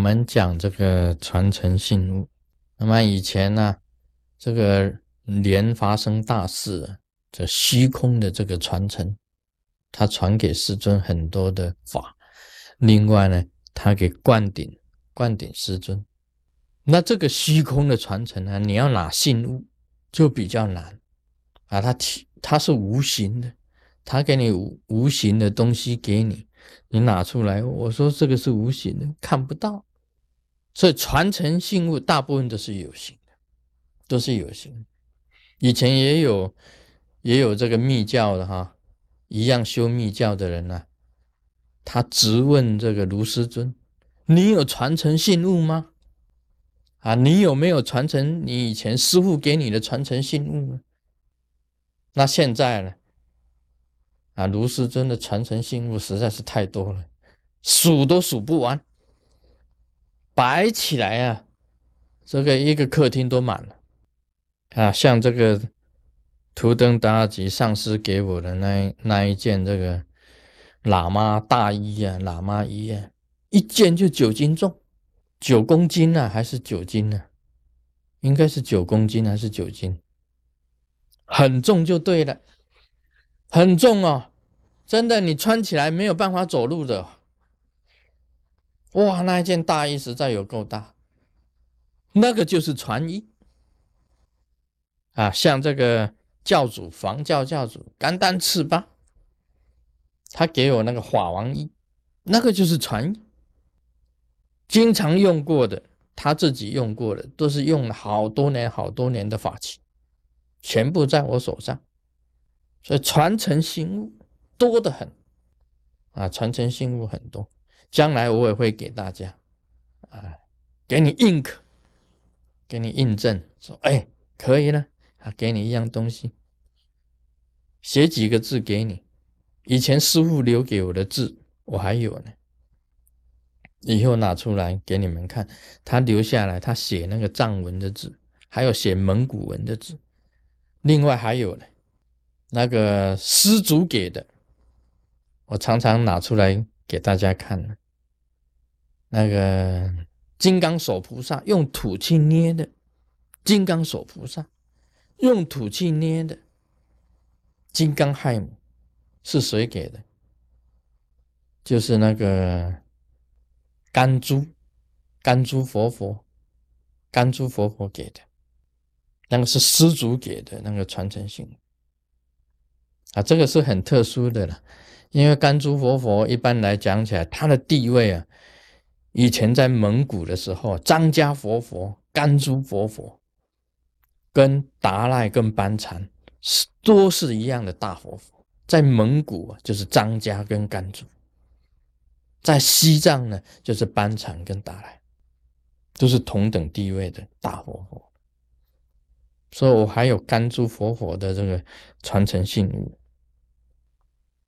我们讲这个传承信物，那么以前呢，这个莲发生大事，这虚空的这个传承，他传给师尊很多的法，另外呢，他给灌顶灌顶师尊。那这个虚空的传承呢，你要拿信物就比较难啊，它体它是无形的，他给你无无形的东西给你。你拿出来，我说这个是无形的，看不到，所以传承信物大部分都是有形的，都是有形的。以前也有也有这个密教的哈，一样修密教的人呢，他直问这个卢师尊：“你有传承信物吗？啊，你有没有传承你以前师傅给你的传承信物呢？那现在呢？”啊，卢师尊的传承信物实在是太多了，数都数不完，摆起来啊，这个一个客厅都满了。啊，像这个图登达吉上师给我的那那一件这个喇嘛大衣啊，喇嘛衣啊，一件就九斤重，九公斤呢，还是九斤呢？应该是九公斤还是九斤？很重就对了，很重哦。真的，你穿起来没有办法走路的。哇，那一件大衣实在有够大。那个就是传衣啊，像这个教主房教教主甘丹赤巴，他给我那个法王衣，那个就是传衣，经常用过的，他自己用过的，都是用了好多年、好多年的法器，全部在我手上，所以传承新物。多的很啊，传承信物很多，将来我也会给大家啊，给你印可，给你印证，说哎可以了啊，给你一样东西，写几个字给你，以前师傅留给我的字我还有呢，以后拿出来给你们看，他留下来他写那个藏文的字，还有写蒙古文的字，另外还有呢，那个师祖给的。我常常拿出来给大家看，那个金刚手菩萨用土去捏的，金刚手菩萨用土去捏的金刚亥母是谁给的？就是那个甘珠甘珠佛佛甘珠佛佛给的，那个是师祖给的那个传承性啊，这个是很特殊的了。因为甘珠佛佛一般来讲起来，他的地位啊，以前在蒙古的时候，张家佛佛、甘珠佛佛，跟达赖、跟班禅是都是一样的大佛佛。在蒙古，就是张家跟甘珠；在西藏呢，就是班禅跟达赖，都是同等地位的大佛佛。所以我还有甘珠佛佛的这个传承信物。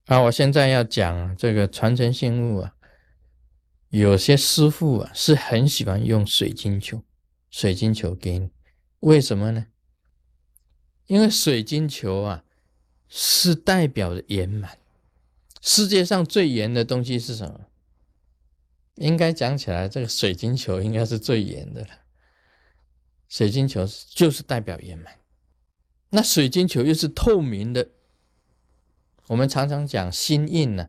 啊，我现在要讲这个传承信物啊，有些师傅啊是很喜欢用水晶球，水晶球给你，为什么呢？因为水晶球啊是代表着圆满。世界上最圆的东西是什么？应该讲起来，这个水晶球应该是最圆的了。水晶球就是代表圆满，那水晶球又是透明的。我们常常讲心印呢，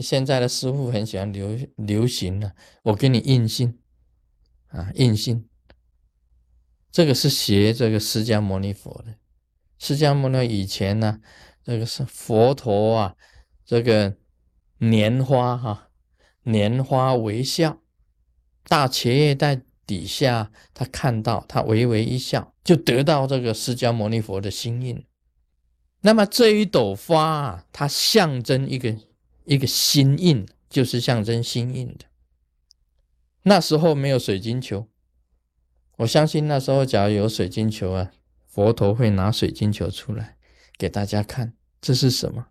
现在的师傅很喜欢流流行呢。我给你印心啊，印心，这个是学这个释迦牟尼佛的。释迦牟尼以前呢，这个是佛陀啊，这个莲花哈，莲花微笑，大茄叶在底下，他看到他微微一笑，就得到这个释迦牟尼佛的心印。那么这一朵花啊，它象征一个一个心印，就是象征心印的。那时候没有水晶球，我相信那时候假如有水晶球啊，佛陀会拿水晶球出来给大家看，这是什么？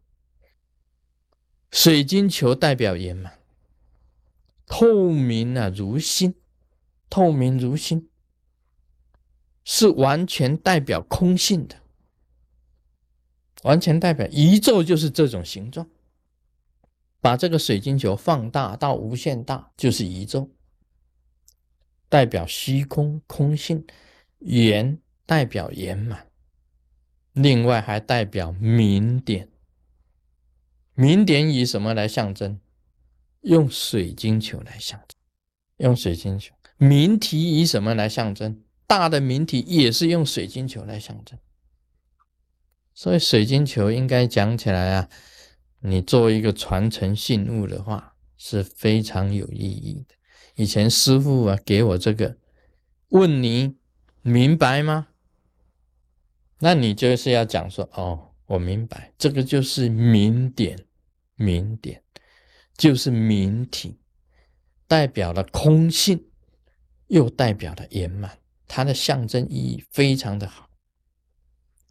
水晶球代表圆满，透明啊如心，透明如心，是完全代表空性的。完全代表宇宙就是这种形状，把这个水晶球放大到无限大，就是宇宙。代表虚空空性，圆代表圆满，另外还代表明点。明点以什么来象征？用水晶球来象征。用水晶球。明体以什么来象征？大的明体也是用水晶球来象征。所以水晶球应该讲起来啊，你作为一个传承信物的话，是非常有意义的。以前师傅啊给我这个，问你明白吗？那你就是要讲说哦，我明白，这个就是明点，明点就是明体，代表了空性，又代表了圆满，它的象征意义非常的好。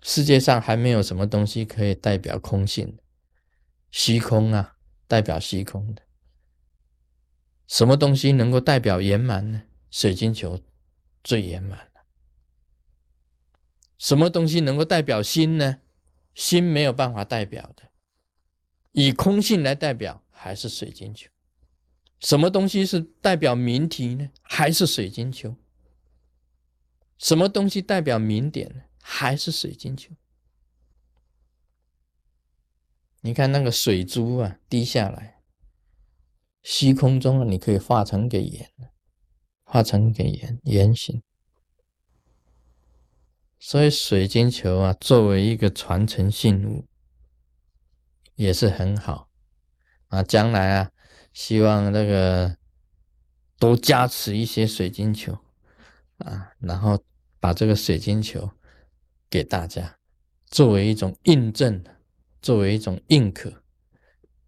世界上还没有什么东西可以代表空性，虚空啊，代表虚空的。什么东西能够代表圆满呢？水晶球最圆满了。什么东西能够代表心呢？心没有办法代表的，以空性来代表还是水晶球。什么东西是代表明体呢？还是水晶球。什么东西代表明点呢？还是水晶球。你看那个水珠啊，滴下来。虚空中，你可以化成个圆，化成个圆圆形。所以水晶球啊，作为一个传承信物，也是很好啊。将来啊，希望那个多加持一些水晶球啊，然后把这个水晶球给大家，作为一种印证，作为一种认可，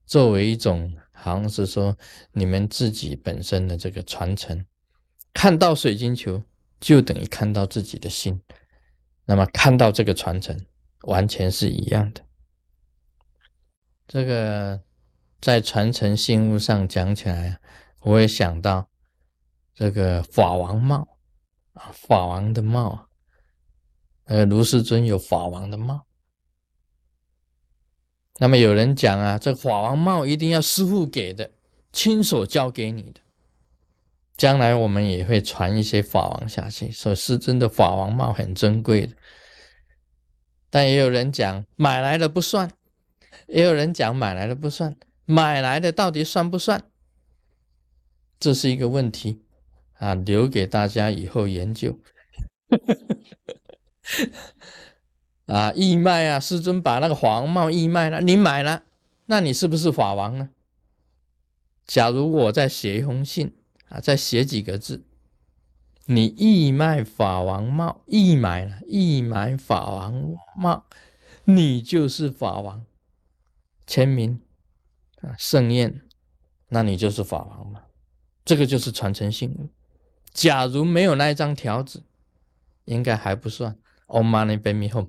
作为一种。好像是说你们自己本身的这个传承，看到水晶球就等于看到自己的心，那么看到这个传承完全是一样的。这个在传承信物上讲起来，我也想到这个法王帽啊，法王的帽，呃，卢世尊有法王的帽。那么有人讲啊，这法王帽一定要师傅给的，亲手交给你的。将来我们也会传一些法王下去，说是真的法王帽很珍贵的。但也有人讲买来的不算，也有人讲买来的不算，买来的到底算不算？这是一个问题啊，留给大家以后研究。啊，义卖啊！师尊把那个黄帽义卖了，你买了，那你是不是法王呢？假如我再写一封信啊，再写几个字，你义卖法王帽，义买了，义买法王帽，你就是法王，签名啊，盛宴，那你就是法王嘛？这个就是传承信物。假如没有那一张条子，应该还不算。Om Mani Padme Hum。